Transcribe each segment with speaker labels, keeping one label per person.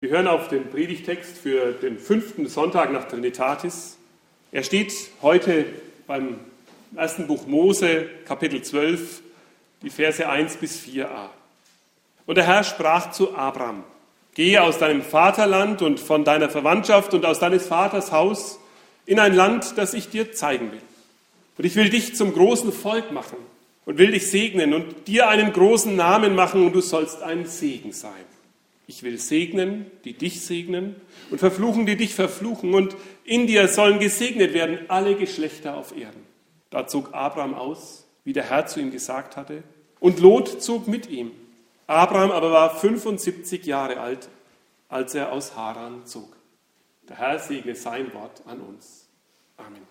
Speaker 1: Wir hören auf den Predigtext für den fünften Sonntag nach Trinitatis. Er steht heute beim ersten Buch Mose, Kapitel 12, die Verse 1 bis 4a. Und der Herr sprach zu Abraham, gehe aus deinem Vaterland und von deiner Verwandtschaft und aus deines Vaters Haus in ein Land, das ich dir zeigen will. Und ich will dich zum großen Volk machen und will dich segnen und dir einen großen Namen machen und du sollst ein Segen sein. Ich will segnen, die dich segnen und verfluchen, die dich verfluchen. Und in dir sollen gesegnet werden alle Geschlechter auf Erden. Da zog Abraham aus, wie der Herr zu ihm gesagt hatte. Und Lot zog mit ihm. Abraham aber war 75 Jahre alt, als er aus Haran zog. Der Herr segne sein Wort an uns. Amen.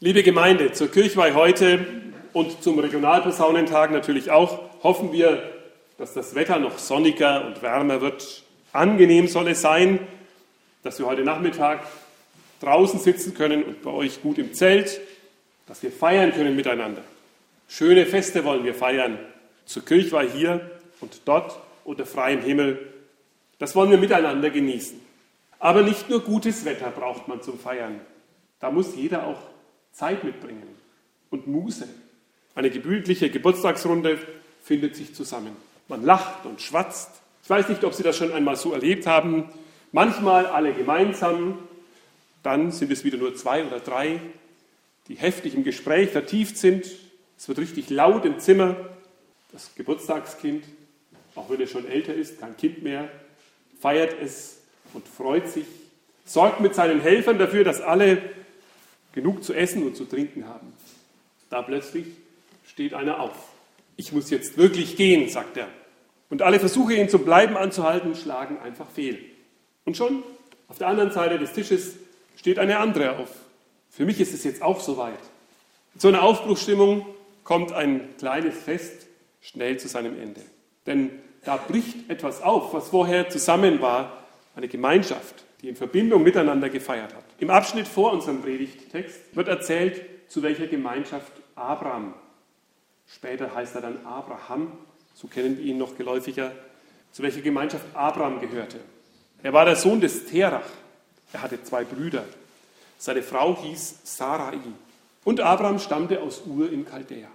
Speaker 1: Liebe Gemeinde, zur Kirchweih heute und zum Regionalposaunentag natürlich auch hoffen wir, dass das Wetter noch sonniger und wärmer wird. Angenehm soll es sein, dass wir heute Nachmittag draußen sitzen können und bei euch gut im Zelt, dass wir feiern können miteinander. Schöne Feste wollen wir feiern, zur Kirchweih hier und dort unter freiem Himmel. Das wollen wir miteinander genießen. Aber nicht nur gutes Wetter braucht man zum Feiern. Da muss jeder auch Zeit mitbringen und Muße. Eine gebührliche Geburtstagsrunde findet sich zusammen. Man lacht und schwatzt. Ich weiß nicht, ob Sie das schon einmal so erlebt haben. Manchmal alle gemeinsam, dann sind es wieder nur zwei oder drei, die heftig im Gespräch vertieft sind. Es wird richtig laut im Zimmer. Das Geburtstagskind, auch wenn es schon älter ist, kein Kind mehr, feiert es und freut sich, sorgt mit seinen Helfern dafür, dass alle genug zu essen und zu trinken haben. Da plötzlich steht einer auf. Ich muss jetzt wirklich gehen, sagt er. Und alle Versuche, ihn zum Bleiben anzuhalten, schlagen einfach fehl. Und schon auf der anderen Seite des Tisches steht eine andere auf. Für mich ist es jetzt auch soweit. In so einer Aufbruchsstimmung kommt ein kleines Fest schnell zu seinem Ende. Denn da bricht etwas auf, was vorher zusammen war, eine Gemeinschaft, die in Verbindung miteinander gefeiert hat. Im Abschnitt vor unserem Predigttext wird erzählt, zu welcher Gemeinschaft Abraham, später heißt er dann Abraham, so kennen wir ihn noch geläufiger, zu welcher Gemeinschaft Abraham gehörte. Er war der Sohn des Terach. Er hatte zwei Brüder. Seine Frau hieß Sarai. Und Abraham stammte aus Ur in Chaldea.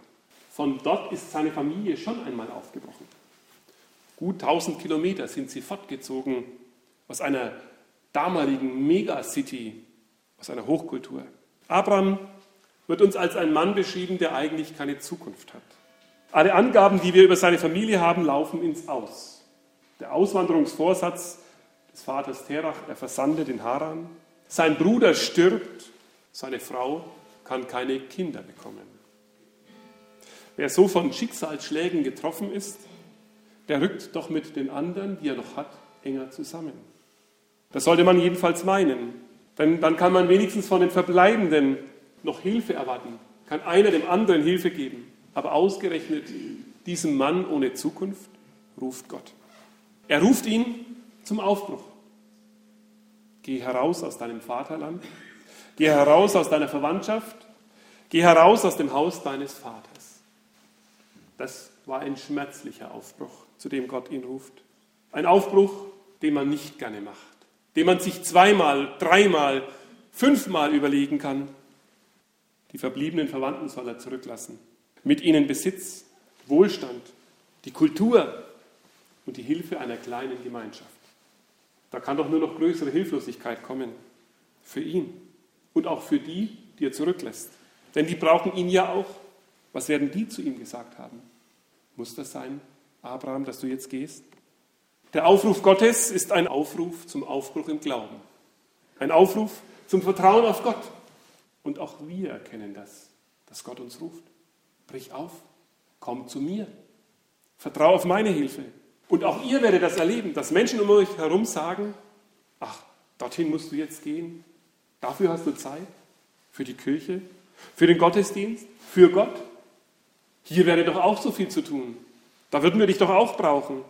Speaker 1: Von dort ist seine Familie schon einmal aufgebrochen. Gut 1000 Kilometer sind sie fortgezogen aus einer damaligen Megacity, aus einer Hochkultur. Abraham wird uns als ein Mann beschrieben, der eigentlich keine Zukunft hat. Alle Angaben, die wir über seine Familie haben, laufen ins Aus. Der Auswanderungsvorsatz des Vaters Terach, er versandet in Haran. Sein Bruder stirbt, seine Frau kann keine Kinder bekommen. Wer so von Schicksalsschlägen getroffen ist, der rückt doch mit den anderen, die er noch hat, enger zusammen. Das sollte man jedenfalls meinen. Denn dann kann man wenigstens von den Verbleibenden noch Hilfe erwarten, kann einer dem anderen Hilfe geben. Aber ausgerechnet diesem Mann ohne Zukunft ruft Gott. Er ruft ihn zum Aufbruch. Geh heraus aus deinem Vaterland, geh heraus aus deiner Verwandtschaft, geh heraus aus dem Haus deines Vaters. Das war ein schmerzlicher Aufbruch, zu dem Gott ihn ruft. Ein Aufbruch, den man nicht gerne macht, den man sich zweimal, dreimal, fünfmal überlegen kann. Die verbliebenen Verwandten soll er zurücklassen mit ihnen Besitz, Wohlstand, die Kultur und die Hilfe einer kleinen Gemeinschaft. Da kann doch nur noch größere Hilflosigkeit kommen für ihn und auch für die, die er zurücklässt. Denn die brauchen ihn ja auch. Was werden die zu ihm gesagt haben? Muss das sein, Abraham, dass du jetzt gehst? Der Aufruf Gottes ist ein Aufruf zum Aufbruch im Glauben. Ein Aufruf zum Vertrauen auf Gott. Und auch wir erkennen das, dass Gott uns ruft. Brich auf, komm zu mir, vertraue auf meine Hilfe. Und auch ihr werdet das erleben, dass Menschen um euch herum sagen, ach, dorthin musst du jetzt gehen, dafür hast du Zeit, für die Kirche, für den Gottesdienst, für Gott. Hier wäre doch auch so viel zu tun. Da würden wir dich doch auch brauchen.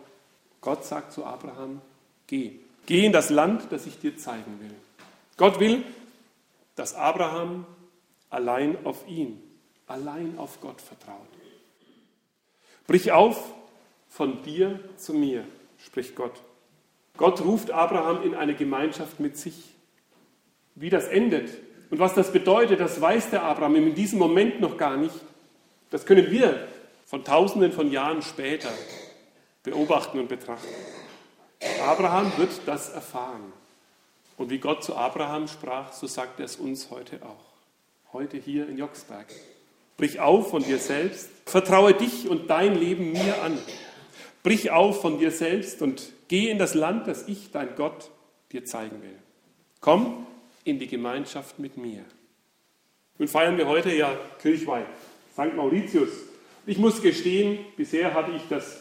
Speaker 1: Gott sagt zu Abraham, geh. Geh in das Land, das ich dir zeigen will. Gott will, dass Abraham allein auf ihn allein auf Gott vertraut. Brich auf von dir zu mir, spricht Gott. Gott ruft Abraham in eine Gemeinschaft mit sich. Wie das endet und was das bedeutet, das weiß der Abraham in diesem Moment noch gar nicht. Das können wir von Tausenden von Jahren später beobachten und betrachten. Abraham wird das erfahren. Und wie Gott zu Abraham sprach, so sagt er es uns heute auch. Heute hier in Jocksberg. Brich auf von dir selbst, vertraue dich und dein Leben mir an. Brich auf von dir selbst und geh in das Land, das ich, dein Gott, dir zeigen will. Komm in die Gemeinschaft mit mir. Nun feiern wir heute ja Kirchweih, St. Mauritius. Ich muss gestehen, bisher hatte ich das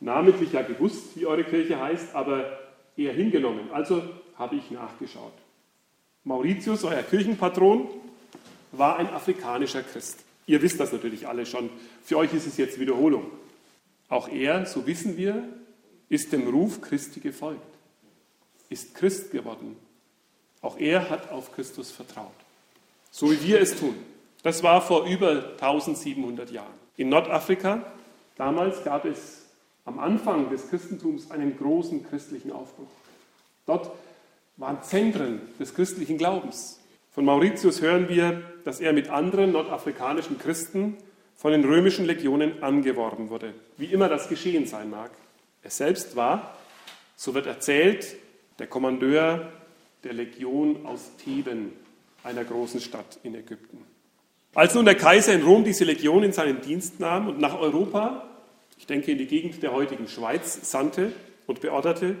Speaker 1: namentlich ja gewusst, wie eure Kirche heißt, aber eher hingenommen. Also habe ich nachgeschaut. Mauritius, euer Kirchenpatron, war ein afrikanischer Christ. Ihr wisst das natürlich alle schon. Für euch ist es jetzt Wiederholung. Auch er, so wissen wir, ist dem Ruf Christi gefolgt, ist Christ geworden. Auch er hat auf Christus vertraut. So wie wir es tun. Das war vor über 1700 Jahren. In Nordafrika, damals gab es am Anfang des Christentums einen großen christlichen Aufbruch. Dort waren Zentren des christlichen Glaubens. Von Mauritius hören wir, dass er mit anderen nordafrikanischen Christen von den römischen Legionen angeworben wurde, wie immer das geschehen sein mag. Er selbst war, so wird erzählt, der Kommandeur der Legion aus Theben, einer großen Stadt in Ägypten. Als nun der Kaiser in Rom diese Legion in seinen Dienst nahm und nach Europa, ich denke in die Gegend der heutigen Schweiz, sandte und beorderte,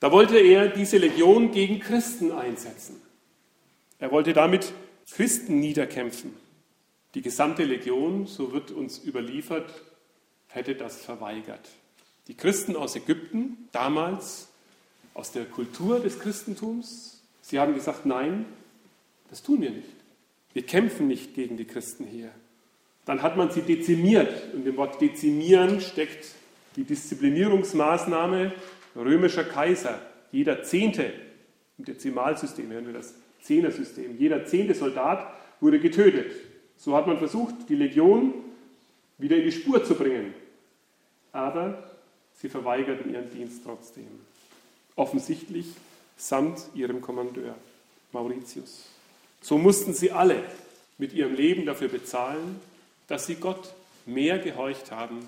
Speaker 1: da wollte er diese Legion gegen Christen einsetzen. Er wollte damit Christen niederkämpfen. Die gesamte Legion, so wird uns überliefert, hätte das verweigert. Die Christen aus Ägypten, damals aus der Kultur des Christentums, sie haben gesagt, nein, das tun wir nicht. Wir kämpfen nicht gegen die Christen hier. Dann hat man sie dezimiert. Und im Wort dezimieren steckt die Disziplinierungsmaßnahme römischer Kaiser. Jeder Zehnte, im Dezimalsystem hören wir das Zehnersystem, jeder zehnte Soldat wurde getötet. So hat man versucht, die Legion wieder in die Spur zu bringen. Aber sie verweigerten ihren Dienst trotzdem. Offensichtlich samt ihrem Kommandeur, Mauritius. So mussten sie alle mit ihrem Leben dafür bezahlen, dass sie Gott mehr gehorcht haben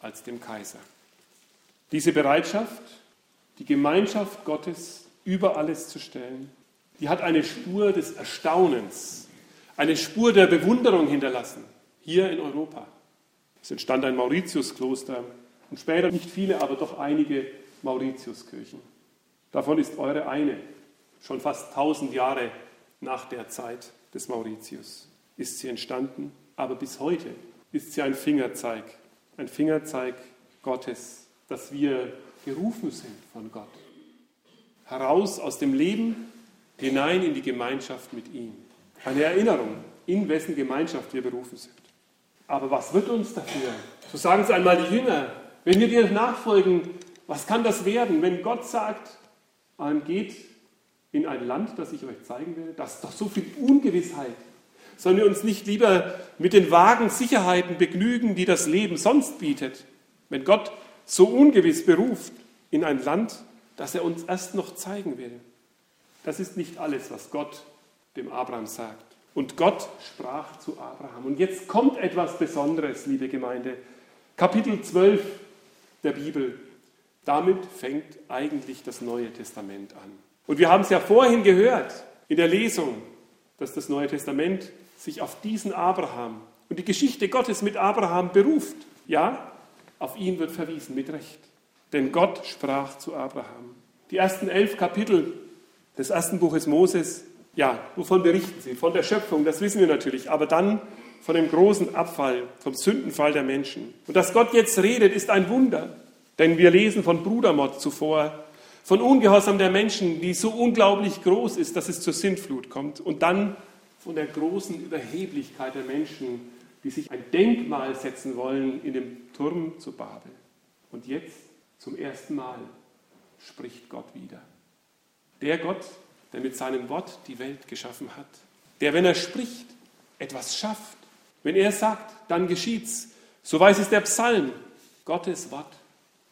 Speaker 1: als dem Kaiser. Diese Bereitschaft, die Gemeinschaft Gottes über alles zu stellen, die hat eine Spur des Erstaunens, eine Spur der Bewunderung hinterlassen, hier in Europa. Es entstand ein Mauritiuskloster und später nicht viele, aber doch einige Mauritiuskirchen. Davon ist eure eine, schon fast tausend Jahre nach der Zeit des Mauritius ist sie entstanden, aber bis heute ist sie ein Fingerzeig, ein Fingerzeig Gottes, dass wir gerufen sind von Gott. Heraus aus dem Leben hinein in die Gemeinschaft mit ihm. Eine Erinnerung, in wessen Gemeinschaft wir berufen sind. Aber was wird uns dafür? So sagen es einmal die Jünger. Wenn wir dir nachfolgen, was kann das werden, wenn Gott sagt, geht in ein Land, das ich euch zeigen werde? Das ist doch so viel Ungewissheit. Sollen wir uns nicht lieber mit den vagen Sicherheiten begnügen, die das Leben sonst bietet? Wenn Gott so ungewiss beruft in ein Land, das er uns erst noch zeigen will. Das ist nicht alles, was Gott dem Abraham sagt. Und Gott sprach zu Abraham. Und jetzt kommt etwas Besonderes, liebe Gemeinde. Kapitel 12 der Bibel. Damit fängt eigentlich das Neue Testament an. Und wir haben es ja vorhin gehört in der Lesung, dass das Neue Testament sich auf diesen Abraham und die Geschichte Gottes mit Abraham beruft. Ja, auf ihn wird verwiesen mit Recht. Denn Gott sprach zu Abraham. Die ersten elf Kapitel des ersten Buches Moses, ja, wovon berichten sie? Von der Schöpfung, das wissen wir natürlich, aber dann von dem großen Abfall, vom Sündenfall der Menschen. Und dass Gott jetzt redet, ist ein Wunder. Denn wir lesen von Brudermord zuvor, von Ungehorsam der Menschen, die so unglaublich groß ist, dass es zur Sintflut kommt. Und dann von der großen Überheblichkeit der Menschen, die sich ein Denkmal setzen wollen in dem Turm zu Babel. Und jetzt zum ersten Mal spricht Gott wieder. Der Gott, der mit seinem Wort die Welt geschaffen hat. Der, wenn er spricht, etwas schafft. Wenn er sagt, dann geschieht's. So weiß es der Psalm. Gottes Wort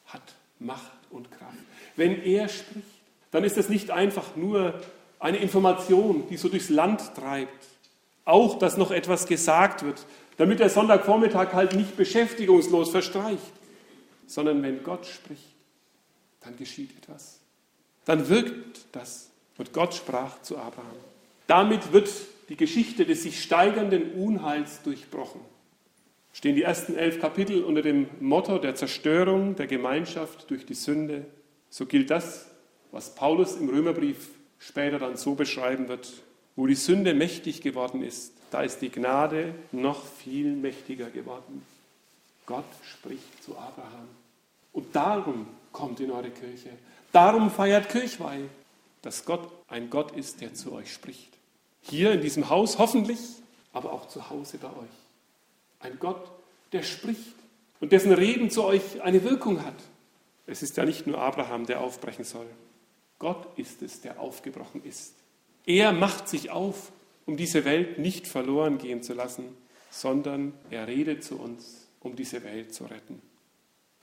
Speaker 1: hat Macht und Kraft. Wenn er spricht, dann ist es nicht einfach nur eine Information, die so durchs Land treibt. Auch, dass noch etwas gesagt wird, damit der Sonntagvormittag halt nicht beschäftigungslos verstreicht, sondern wenn Gott spricht, dann geschieht etwas. Dann wirkt das. Und Gott sprach zu Abraham. Damit wird die Geschichte des sich steigernden Unheils durchbrochen. Stehen die ersten elf Kapitel unter dem Motto der Zerstörung der Gemeinschaft durch die Sünde, so gilt das, was Paulus im Römerbrief später dann so beschreiben wird. Wo die Sünde mächtig geworden ist, da ist die Gnade noch viel mächtiger geworden. Gott spricht zu Abraham. Und darum kommt in eure Kirche. Darum feiert Kirchweih, dass Gott ein Gott ist, der zu euch spricht. Hier in diesem Haus hoffentlich, aber auch zu Hause bei euch. Ein Gott, der spricht und dessen Reden zu euch eine Wirkung hat. Es ist ja nicht nur Abraham, der aufbrechen soll. Gott ist es, der aufgebrochen ist. Er macht sich auf, um diese Welt nicht verloren gehen zu lassen, sondern er redet zu uns, um diese Welt zu retten.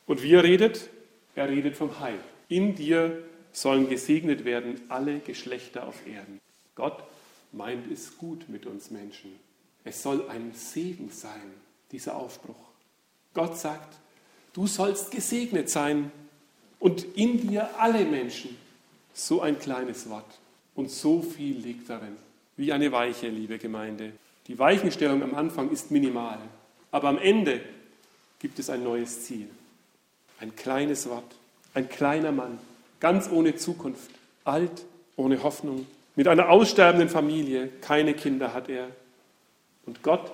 Speaker 1: Und wie er redet? Er redet vom Heil. In dir sollen gesegnet werden alle Geschlechter auf Erden. Gott meint es gut mit uns Menschen. Es soll ein Segen sein, dieser Aufbruch. Gott sagt, du sollst gesegnet sein und in dir alle Menschen. So ein kleines Wort und so viel liegt darin. Wie eine Weiche, liebe Gemeinde. Die Weichenstellung am Anfang ist minimal, aber am Ende gibt es ein neues Ziel. Ein kleines Wort, ein kleiner Mann, ganz ohne Zukunft, alt, ohne Hoffnung, mit einer aussterbenden Familie, keine Kinder hat er. Und Gott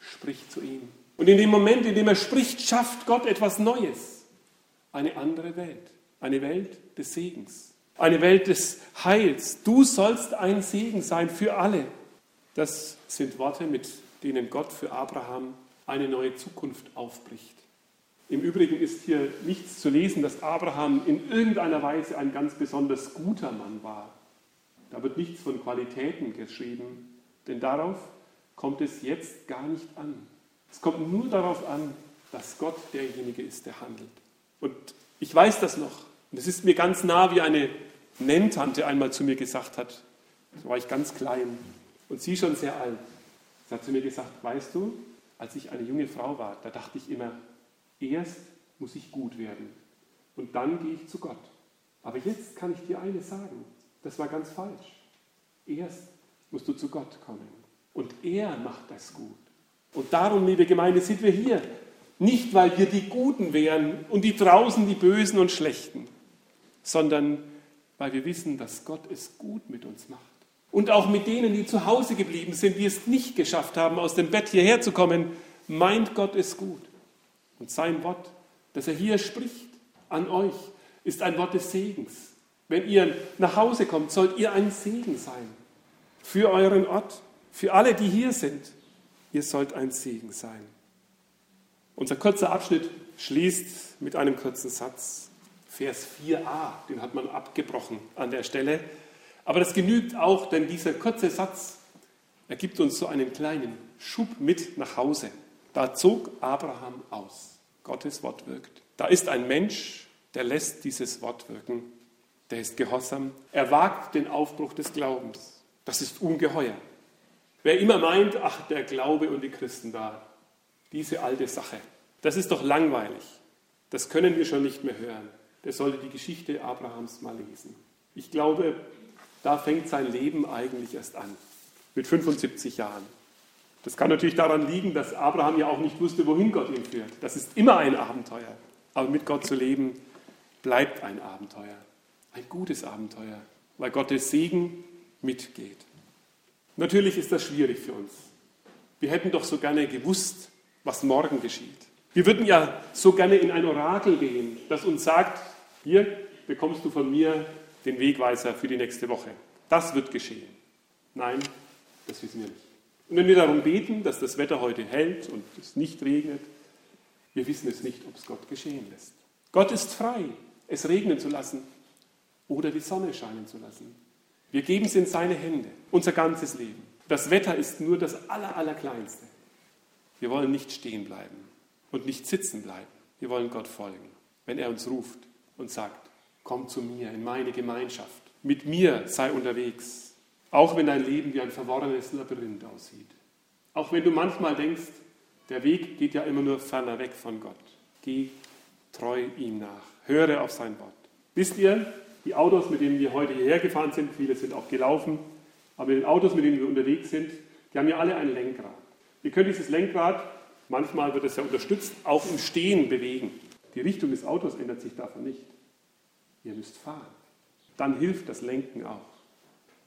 Speaker 1: spricht zu ihm. Und in dem Moment, in dem er spricht, schafft Gott etwas Neues. Eine andere Welt. Eine Welt des Segens. Eine Welt des Heils. Du sollst ein Segen sein für alle. Das sind Worte, mit denen Gott für Abraham eine neue Zukunft aufbricht. Im Übrigen ist hier nichts zu lesen, dass Abraham in irgendeiner Weise ein ganz besonders guter Mann war. Da wird nichts von Qualitäten geschrieben, denn darauf kommt es jetzt gar nicht an. Es kommt nur darauf an, dass Gott derjenige ist, der handelt. Und ich weiß das noch. Und es ist mir ganz nah, wie eine Nenntante einmal zu mir gesagt hat. Da war ich ganz klein und sie schon sehr alt. Sie hat zu mir gesagt, weißt du, als ich eine junge Frau war, da dachte ich immer, Erst muss ich gut werden und dann gehe ich zu Gott. Aber jetzt kann ich dir eines sagen, das war ganz falsch. Erst musst du zu Gott kommen und er macht das gut. Und darum, liebe Gemeinde, sind wir hier. Nicht, weil wir die Guten wären und die draußen die Bösen und Schlechten, sondern weil wir wissen, dass Gott es gut mit uns macht. Und auch mit denen, die zu Hause geblieben sind, die es nicht geschafft haben, aus dem Bett hierher zu kommen, meint Gott es gut. Und sein Wort, das er hier spricht an euch, ist ein Wort des Segens. Wenn ihr nach Hause kommt, sollt ihr ein Segen sein. Für euren Ort, für alle, die hier sind. Ihr sollt ein Segen sein. Unser kurzer Abschnitt schließt mit einem kurzen Satz. Vers 4a, den hat man abgebrochen an der Stelle. Aber das genügt auch, denn dieser kurze Satz ergibt uns so einen kleinen Schub mit nach Hause. Da zog Abraham aus. Gottes Wort wirkt. Da ist ein Mensch, der lässt dieses Wort wirken. Der ist gehorsam. Er wagt den Aufbruch des Glaubens. Das ist ungeheuer. Wer immer meint, ach, der Glaube und die Christen da, diese alte Sache, das ist doch langweilig. Das können wir schon nicht mehr hören. Der sollte die Geschichte Abrahams mal lesen. Ich glaube, da fängt sein Leben eigentlich erst an, mit 75 Jahren. Das kann natürlich daran liegen, dass Abraham ja auch nicht wusste, wohin Gott ihn führt. Das ist immer ein Abenteuer. Aber mit Gott zu leben, bleibt ein Abenteuer. Ein gutes Abenteuer, weil Gottes Segen mitgeht. Natürlich ist das schwierig für uns. Wir hätten doch so gerne gewusst, was morgen geschieht. Wir würden ja so gerne in ein Orakel gehen, das uns sagt, hier bekommst du von mir den Wegweiser für die nächste Woche. Das wird geschehen. Nein, das wissen wir nicht. Und wenn wir darum beten, dass das Wetter heute hält und es nicht regnet, wir wissen es nicht, ob es Gott geschehen lässt. Gott ist frei, es regnen zu lassen oder die Sonne scheinen zu lassen. Wir geben es in seine Hände, unser ganzes Leben. Das Wetter ist nur das Aller, Allerkleinste. Wir wollen nicht stehen bleiben und nicht sitzen bleiben. Wir wollen Gott folgen, wenn er uns ruft und sagt, Komm zu mir in meine Gemeinschaft. Mit mir sei unterwegs. Auch wenn dein Leben wie ein verworrenes Labyrinth aussieht. Auch wenn du manchmal denkst, der Weg geht ja immer nur ferner weg von Gott. Geh treu ihm nach. Höre auf sein Wort. Wisst ihr, die Autos, mit denen wir heute hierher gefahren sind, viele sind auch gelaufen, aber die Autos, mit denen wir unterwegs sind, die haben ja alle ein Lenkrad. Ihr könnt dieses Lenkrad, manchmal wird es ja unterstützt, auch im Stehen bewegen. Die Richtung des Autos ändert sich davon nicht. Ihr müsst fahren. Dann hilft das Lenken auch.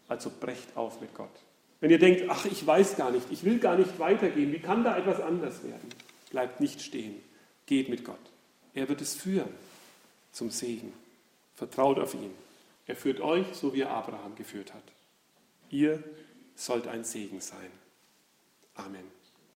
Speaker 1: Also brecht auf mit Gott. Wenn ihr denkt, ach, ich weiß gar nicht, ich will gar nicht weitergehen, wie kann da etwas anders werden? Bleibt nicht stehen. Geht mit Gott. Er wird es führen zum Segen. Vertraut auf ihn. Er führt euch, so wie er Abraham geführt hat. Ihr sollt ein Segen sein. Amen.